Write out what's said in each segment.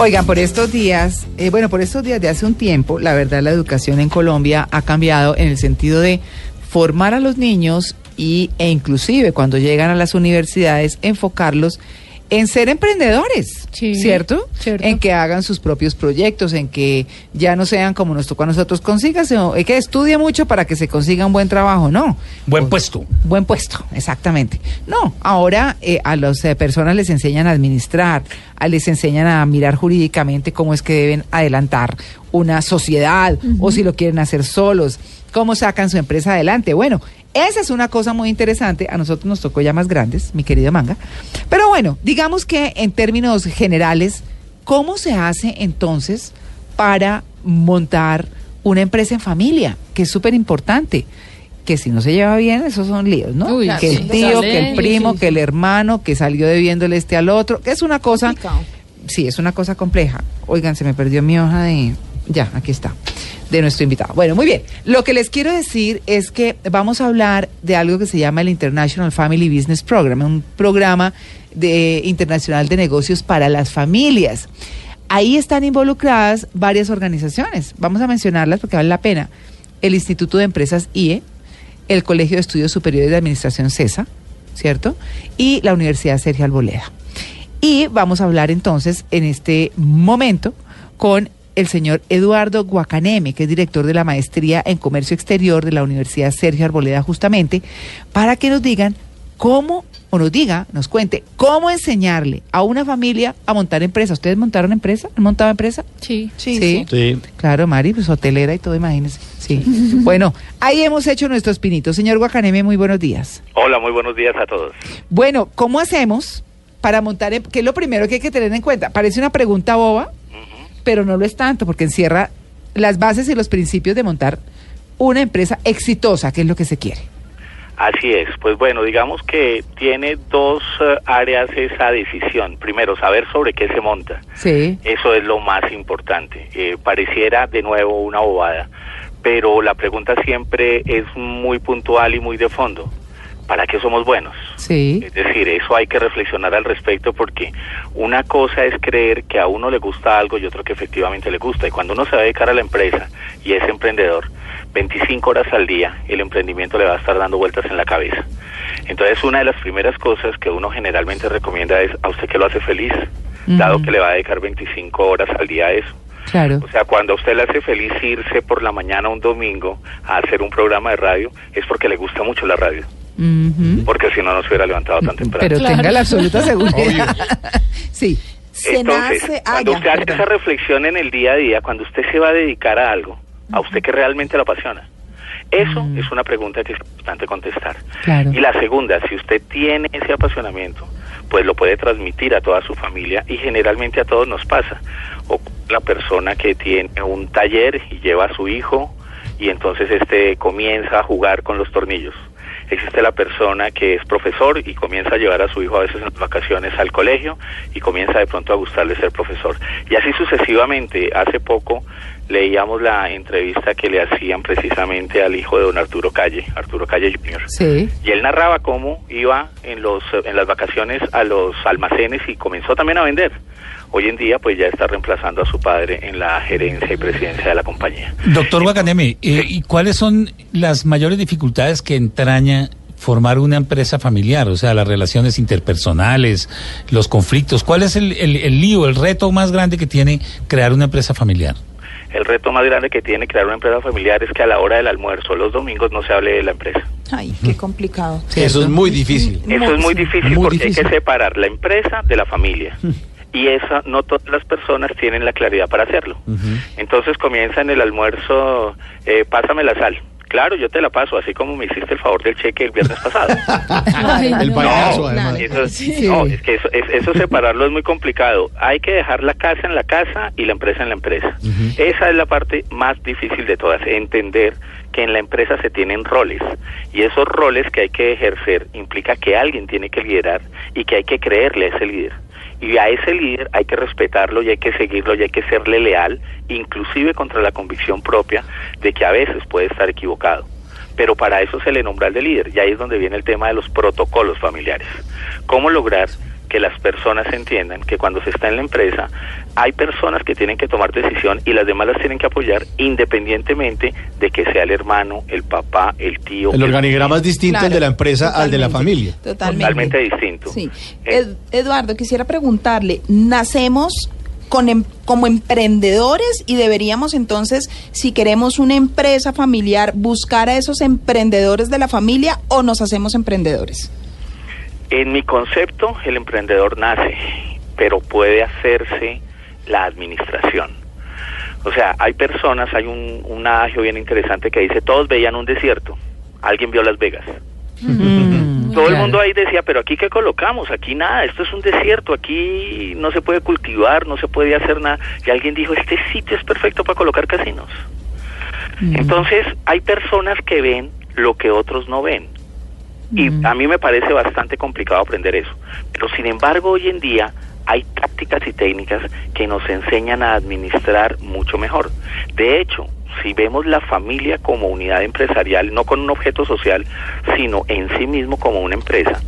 Oigan, por estos días, eh, bueno, por estos días de hace un tiempo, la verdad la educación en Colombia ha cambiado en el sentido de formar a los niños y, e inclusive cuando llegan a las universidades, enfocarlos en ser emprendedores, Sí, ¿cierto? cierto. En que hagan sus propios proyectos, en que ya no sean como nos tocó a nosotros, consígase, o- es que estudie mucho para que se consiga un buen trabajo, no. Buen puesto. Buen puesto, exactamente. No, ahora eh, a las eh, personas les enseñan a administrar, a- les enseñan a mirar jurídicamente cómo es que deben adelantar una sociedad o si lo quieren hacer solos, cómo sacan su empresa adelante. Bueno, esa es una cosa muy interesante. A nosotros nos tocó ya más grandes, mi querido Manga. Pero bueno, digamos que en términos generales, ¿cómo se hace entonces para montar una empresa en familia? Que es súper importante que si no se lleva bien, esos son líos, ¿no? Uy, que el tío, que el primo, que el hermano, que salió debiéndole este al otro, que es una cosa, sí, es una cosa compleja. Oigan, se me perdió mi hoja de, ya, aquí está, de nuestro invitado. Bueno, muy bien. Lo que les quiero decir es que vamos a hablar de algo que se llama el International Family Business Program, un programa de, internacional de negocios para las familias. Ahí están involucradas varias organizaciones. Vamos a mencionarlas porque vale la pena. El Instituto de Empresas IE, el Colegio de Estudios Superiores de Administración CESA, ¿cierto? Y la Universidad Sergio Alboleda. Y vamos a hablar entonces en este momento con el señor Eduardo Guacaneme, que es director de la Maestría en Comercio Exterior de la Universidad Sergio Arboleda, justamente, para que nos digan cómo, o nos diga, nos cuente, cómo enseñarle a una familia a montar empresa. ¿Ustedes montaron empresa? ¿Han montado empresa? Sí. Sí. Sí. Claro, Mari, pues hotelera y todo, imagínense. Sí. bueno, ahí hemos hecho nuestros pinitos. Señor Guacaneme, muy buenos días. Hola, muy buenos días a todos. Bueno, ¿cómo hacemos para montar? em- ¿Qué es lo primero que hay que tener en cuenta? Parece una pregunta boba, pero no lo es tanto, porque encierra las bases y los principios de montar una empresa exitosa, que es lo que se quiere. Así es, pues bueno, digamos que tiene dos eh, áreas esa decisión. Primero, saber sobre qué se monta. Sí. Eso es lo más importante. Eh, pareciera de nuevo una bobada, pero la pregunta siempre es muy puntual y muy de fondo. ¿Para qué somos buenos? Sí. Es decir, eso hay que reflexionar al respecto porque una cosa es creer que a uno le gusta algo y otro que efectivamente le gusta. Y cuando uno se va a dedicar a la empresa y es emprendedor, 25 horas al día el emprendimiento le va a estar dando vueltas en la cabeza. Entonces, una de las primeras cosas que uno generalmente recomienda es a usted que lo hace feliz, dado que le va a dedicar 25 horas al día a eso. Claro. O sea, cuando a usted le hace feliz irse por la mañana un domingo a hacer un programa de radio, es porque le gusta mucho la radio, Porque si no, no se hubiera levantado tan temprano. Pero Claro. tenga la absoluta seguridad. sí. Se Entonces, nace. ah, cuando ya, usted hace perdón. esa reflexión en el día a día, cuando usted se va a dedicar a algo, a usted que realmente lo apasiona, eso Mm. es una pregunta que es importante contestar. Claro. Y la segunda, si usted tiene ese apasionamiento, pues lo puede transmitir a toda su familia y generalmente a todos nos pasa. O la persona que tiene un taller y lleva a su hijo y entonces este comienza a jugar con los tornillos. Existe la persona que es profesor y comienza a llevar a su hijo a veces en vacaciones al colegio y comienza de pronto a gustarle ser profesor. Y así sucesivamente, hace poco leíamos la entrevista que le hacían precisamente al hijo de don Arturo Calle, Arturo Calle Jr. Sí. Y él narraba cómo iba en los en las vacaciones a los almacenes y comenzó también a vender. Hoy en día pues ya está reemplazando a su padre en la gerencia y presidencia de la compañía. Doctor Guacaneme, eh, ¿y cuáles son las mayores dificultades que entraña formar una empresa familiar? O sea, las relaciones interpersonales, los conflictos. ¿Cuál es el, el, el lío, el reto más grande que tiene crear una empresa familiar? El reto más grande que tiene crear una empresa familiar es que a la hora del almuerzo los domingos no se hable de la empresa. Ay, qué complicado. Eso es muy difícil. Eso es muy difícil Muy porque hay que separar la empresa de la familia. Y eso no todas las personas tienen la claridad para hacerlo. Entonces comienza en el almuerzo, eh, pásame la sal. Claro, yo te la paso, así como me hiciste el favor del cheque el viernes pasado. el payaso, No, además. Eso, no, es que eso, es- eso separarlo es muy complicado. Hay que dejar la casa en la casa y la empresa en la empresa. Esa es la parte más difícil de todas, entender que en la empresa se tienen roles y esos roles que hay que ejercer implica que alguien tiene que liderar y que hay que creerle a ese líder. Y a ese líder hay que respetarlo y hay que seguirlo y hay que serle leal, inclusive contra la convicción propia de que a veces puede estar equivocado pero para eso se le nombra al de líder y ahí es donde viene el tema de los protocolos familiares. ¿Cómo lograr que las personas entiendan que cuando se está en la empresa hay personas que tienen que tomar decisión y las demás las tienen que apoyar independientemente de que sea el hermano, el papá, el tío. El organigrama es distinto el Claro, de la empresa al de la familia. Totalmente. Totalmente distinto. Sí. Eh, Ed- Eduardo, quisiera preguntarle, ¿nacemos con em- como emprendedores y deberíamos entonces, si queremos una empresa familiar, buscar a esos emprendedores de la familia o nos hacemos emprendedores? En mi concepto, el emprendedor nace, pero puede hacerse la administración. O sea, hay personas, hay un, un adagio bien interesante que dice, todos veían un desierto, alguien vio Las Vegas. Mm, Todo el mundo ahí decía, pero aquí qué colocamos, aquí nada, esto es un desierto, aquí no se puede cultivar, no se puede hacer nada. Y alguien dijo, este sitio es perfecto para colocar casinos. Entonces, hay personas que ven lo que otros no ven. Y a mí me parece bastante complicado aprender eso. Pero sin embargo, hoy en día hay tácticas y técnicas que nos enseñan a administrar mucho mejor. De hecho, si vemos la familia como unidad empresarial, no con un objeto social, sino en sí mismo como una empresa,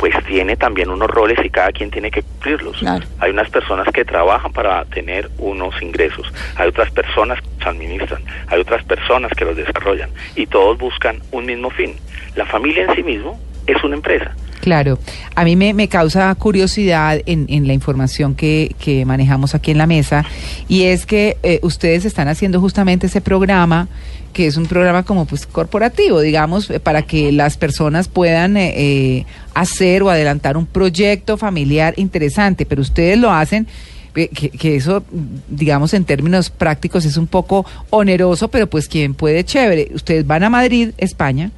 pues tiene también unos roles y cada quien tiene que cumplirlos. Claro. Hay unas personas que trabajan para tener unos ingresos, hay otras personas que los administran, hay otras personas que los desarrollan y todos buscan un mismo fin. La familia en sí mismo es una empresa. Claro, a mí me, me causa curiosidad en, en la información que, que manejamos aquí en la mesa y es que eh, ustedes están haciendo justamente ese programa que es un programa como pues corporativo, digamos, eh, para que las personas puedan eh, eh, hacer o adelantar un proyecto familiar interesante, pero ustedes lo hacen que, que eso, digamos, en términos prácticos es un poco oneroso, pero pues quien puede, chévere. Ustedes van a Madrid, España,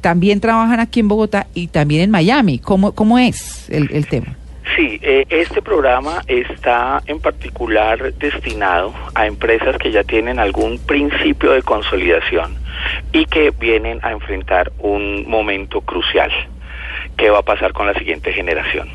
también trabajan aquí en Bogotá y también en Miami. ¿Cómo, cómo es el, el tema? Sí, eh, este programa está en particular destinado a empresas que ya tienen algún principio de consolidación y que vienen a enfrentar un momento crucial. ¿Qué va a pasar con la siguiente generación?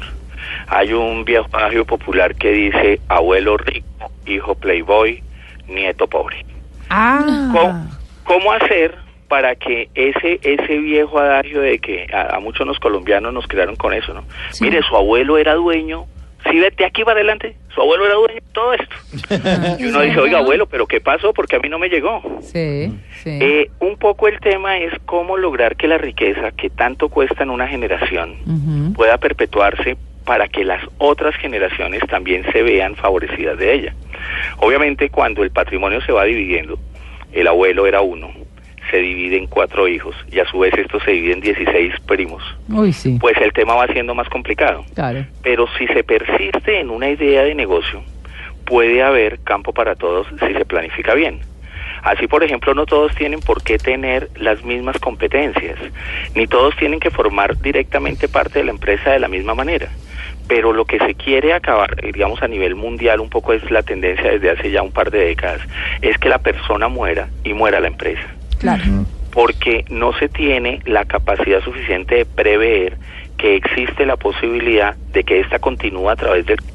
Hay un viejo adagio popular que dice abuelo rico, hijo playboy, nieto pobre. Ah, ¿Cómo, cómo hacer para que ese ese viejo adagio de que a, a muchos los colombianos nos crearon con eso, ¿no? Sí. Mire, su abuelo era dueño, sí, de aquí para adelante, su abuelo era dueño de todo esto. Y uno dice, oiga, abuelo, ¿pero qué pasó? Porque a mí no me llegó. sí, sí. Eh, un poco el tema es cómo lograr que la riqueza que tanto cuesta en una generación pueda perpetuarse para que las otras generaciones también se vean favorecidas de ella. Obviamente cuando el patrimonio se va dividiendo, el abuelo era uno, se divide en cuatro hijos y a su vez esto se divide en 16 primos, Uy, sí, pues el tema va siendo más complicado. claro. Pero si se persiste en una idea de negocio, puede haber campo para todos si se planifica bien. Así, por ejemplo, no todos tienen por qué tener las mismas competencias, ni todos tienen que formar directamente parte de la empresa de la misma manera. Pero lo que se quiere acabar, digamos, a nivel mundial, un poco es la tendencia desde hace ya un par de décadas, es que la persona muera y muera la empresa Claro. porque no se tiene la capacidad suficiente de prever que existe la posibilidad de que esta continúe a través del tiempo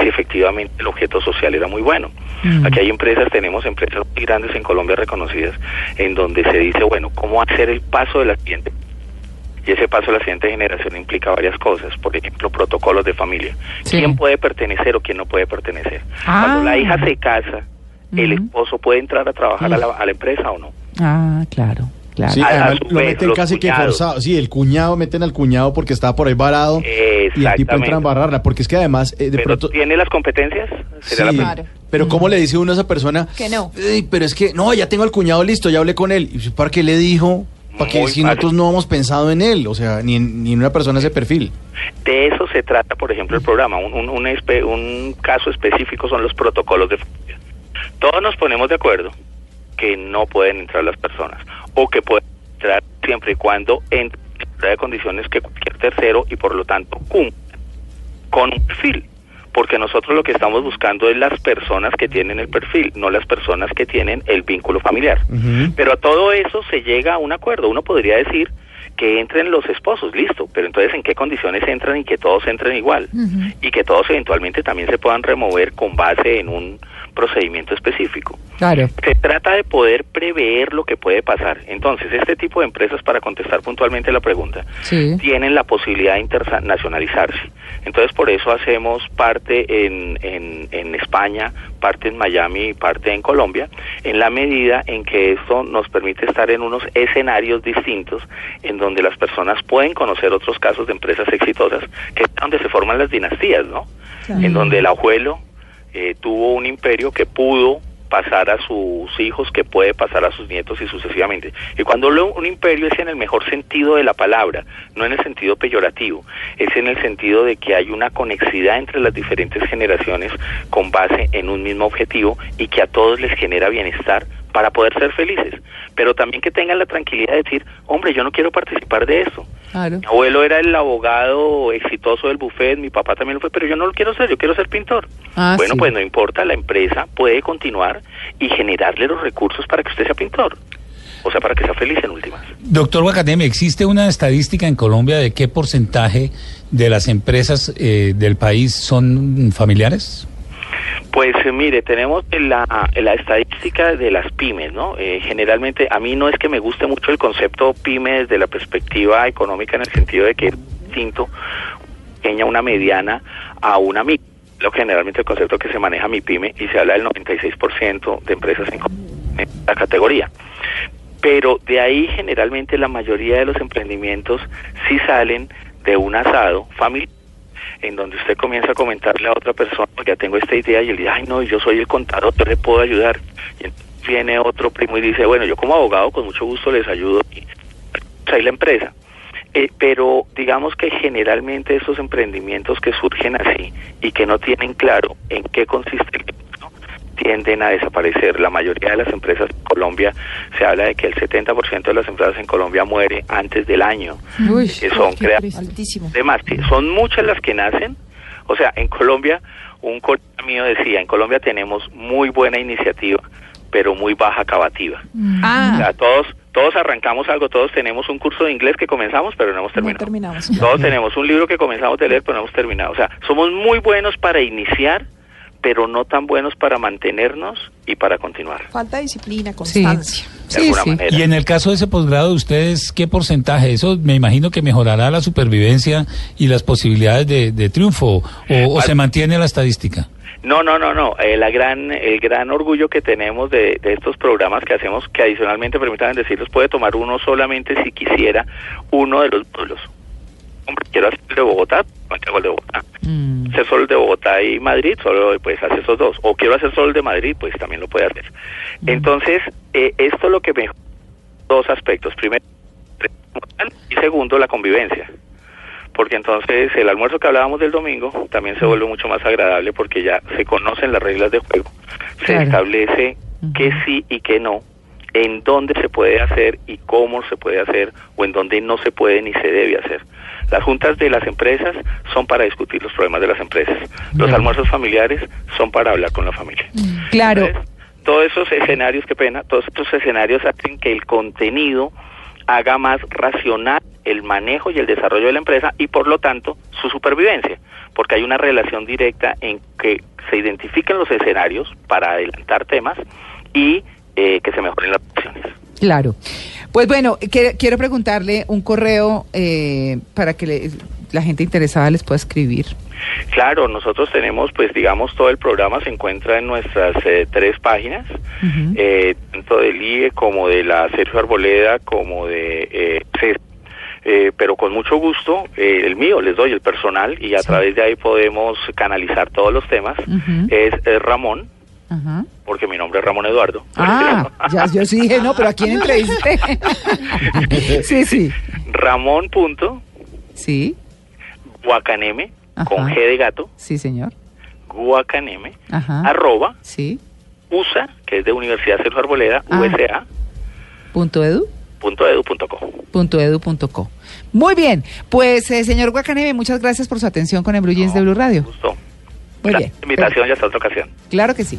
si efectivamente el objeto social era muy bueno. Mm. Aquí hay empresas, tenemos empresas muy grandes en Colombia reconocidas, en donde se dice, bueno, ¿cómo hacer el paso de la siguiente? Y ese paso a la siguiente generación implica varias cosas, por ejemplo, protocolos de familia. Sí. ¿Quién puede pertenecer o quién no puede pertenecer? Ah. Cuando la hija se casa, ¿el esposo puede entrar a trabajar a la, a la empresa o no? Ah, claro, claro. Sí, A- a además su lo vez, meten casi que forzado. Sí, el cuñado, meten al cuñado porque está por ahí varado y el tipo entra a embarrarla. Porque es que además, eh, de pero pronto... tiene las competencias Sí. Claro. pero ¿cómo le dice uno a esa persona? Que no. "Ey, pero es que, no, ya tengo al cuñado listo, ya hablé con él. ¿Y para qué le dijo? Para que si nosotros no hemos pensado en él, o sea, ni en, ni en una persona de ese perfil. de eso se trata por ejemplo el programa un, un, un, espe- un caso específico son los protocolos de todos nos ponemos de acuerdo que no pueden entrar las personas o que puede entrar siempre y cuando entre de condiciones que cualquier tercero y por lo tanto cumpla con un perfil porque nosotros lo que estamos buscando es las personas que tienen el perfil, no las personas que tienen el vínculo familiar. Pero a todo eso se llega a un acuerdo. Uno podría decir que entren los esposos, listo, pero entonces en qué condiciones entran y que todos entren igual y que todos eventualmente también se puedan remover con base en un procedimiento específico. Claro. Se trata de poder prever lo que puede pasar. Entonces, este tipo de empresas, para contestar puntualmente la pregunta, Sí. tienen la posibilidad de internacionalizarse. Entonces, por eso hacemos parte en, en, en España, parte en Miami y parte en Colombia, en la medida en que esto nos permite estar en unos escenarios distintos, en donde las personas pueden conocer otros casos de empresas exitosas, que es donde se forman las dinastías, ¿no? En donde el abuelo eh, tuvo un imperio que pudo pasar a sus hijos, que puede pasar a sus nietos y sucesivamente. Y cuando hablo un imperio es en el mejor sentido de la palabra, no en el sentido peyorativo, es en el sentido de que hay una conexidad entre las diferentes generaciones con base en un mismo objetivo y que a todos les genera bienestar para poder ser felices, pero también que tengan la tranquilidad de decir, hombre, yo no quiero participar de eso. Claro. Mi abuelo era el abogado exitoso del buffet, mi papá también lo fue, pero yo no lo quiero ser, yo quiero ser pintor. Ah, bueno, sí. pues no importa, la empresa puede continuar y generarle los recursos para que usted sea pintor. O sea, para que sea feliz en últimas. Doctor Guacateme, ¿existe una estadística en Colombia de qué porcentaje de las empresas eh, del país son familiares? Pues eh, mire, tenemos la, la estadística de las pymes, ¿no? Eh, generalmente, a mí no es que me guste mucho el concepto pyme desde la perspectiva económica en el sentido de que es distinto pequeña, una mediana a una micro. Lo que generalmente el concepto que se maneja mi pyme y se habla del 96% de empresas en, la categoría. Pero de ahí generalmente la mayoría de los emprendimientos sí salen de un asado familiar en donde usted comienza a comentarle a otra persona, ya tengo esta idea, y él dice, ay no, yo soy el contador, yo le puedo ayudar. Y entonces viene otro primo y dice, bueno, yo como abogado con mucho gusto les ayudo y ahí la empresa. Eh, pero digamos que generalmente estos emprendimientos que surgen así y que no tienen claro en qué consiste el tienden a desaparecer. La mayoría de las empresas en Colombia, se habla de que el 70% de las empresas en Colombia muere antes del año. Uy, que son creadas son muchas las que nacen. O sea, en Colombia, un colega mío decía, en Colombia tenemos muy buena iniciativa, pero muy baja acabativa. O Ah, sea, todos, todos arrancamos algo, todos tenemos un curso de inglés que comenzamos, pero no hemos No terminado. terminamos. Todos tenemos un libro que comenzamos de leer, pero no hemos terminado. O sea, somos muy buenos para iniciar, pero no tan buenos para mantenernos y para continuar. Falta disciplina, sí. constancia. De Sí, sí. manera. Y en el caso de ese posgrado, ¿ustedes qué porcentaje? Eso me imagino que mejorará la supervivencia y las posibilidades de, de triunfo, o, o se mantiene la estadística. No, no, no, no. Eh, la gran, el gran orgullo que tenemos de, de estos programas que hacemos, que adicionalmente, permítanme decirlos, puede tomar uno solamente si quisiera uno de los módulos. Hombre, quiero hacer el de Bogotá, no el de Bogotá. Mm. Hacer solo el de Bogotá y Madrid, solo pues hace esos dos. O quiero hacer solo el de Madrid, pues también lo puede hacer. Entonces, eh, esto lo que mejora dos aspectos. Primero, y segundo, la convivencia porque entonces el almuerzo que hablábamos del domingo también se vuelve mucho más agradable porque ya se conocen las reglas de juego, se Claro. establece qué sí y qué no, en dónde se puede hacer y cómo se puede hacer o en dónde no se puede ni se debe hacer. Las juntas de las empresas son para discutir los problemas de las empresas. Los Bien. almuerzos familiares son para hablar con la familia. Claro. Entonces, todos esos escenarios, qué pena, todos estos escenarios hacen que el contenido haga más racional el manejo y el desarrollo de la empresa y por lo tanto su supervivencia, porque hay una relación directa en que se identifiquen los escenarios para adelantar temas y eh, que se mejoren las opciones. Claro. Pues bueno, que- quiero preguntarle un correo eh, para que le- la gente interesada les pueda escribir. Claro, nosotros tenemos, pues digamos, todo el programa se encuentra en nuestras eh, tres páginas, eh, tanto del IE como de la Sergio Arboleda, como de eh, CES. Eh, pero con mucho gusto, eh, el mío les doy el personal y a Sí. través de ahí podemos canalizar todos los temas. Es eh, Ramón, porque mi nombre es Ramón Eduardo. Ah, ya, yo sí dije, no, pero ¿a quién entrevisté? sí, sí. Ramón punto. Sí. Guacaneme, con G de gato. Sí, señor. Guacaneme, Ajá. arroba. Sí. USA, que es de Universidad Cerro Arboleda. Ah. USA. Punto edu. Punto edu punto co. Punto edu punto co. Muy bien, pues eh, señor Guacaneme, muchas gracias por su atención con Embrujens no, de Blue Radio. Gusto. Muy la bien. Invitación perfecto. y hasta otra ocasión. Claro que sí.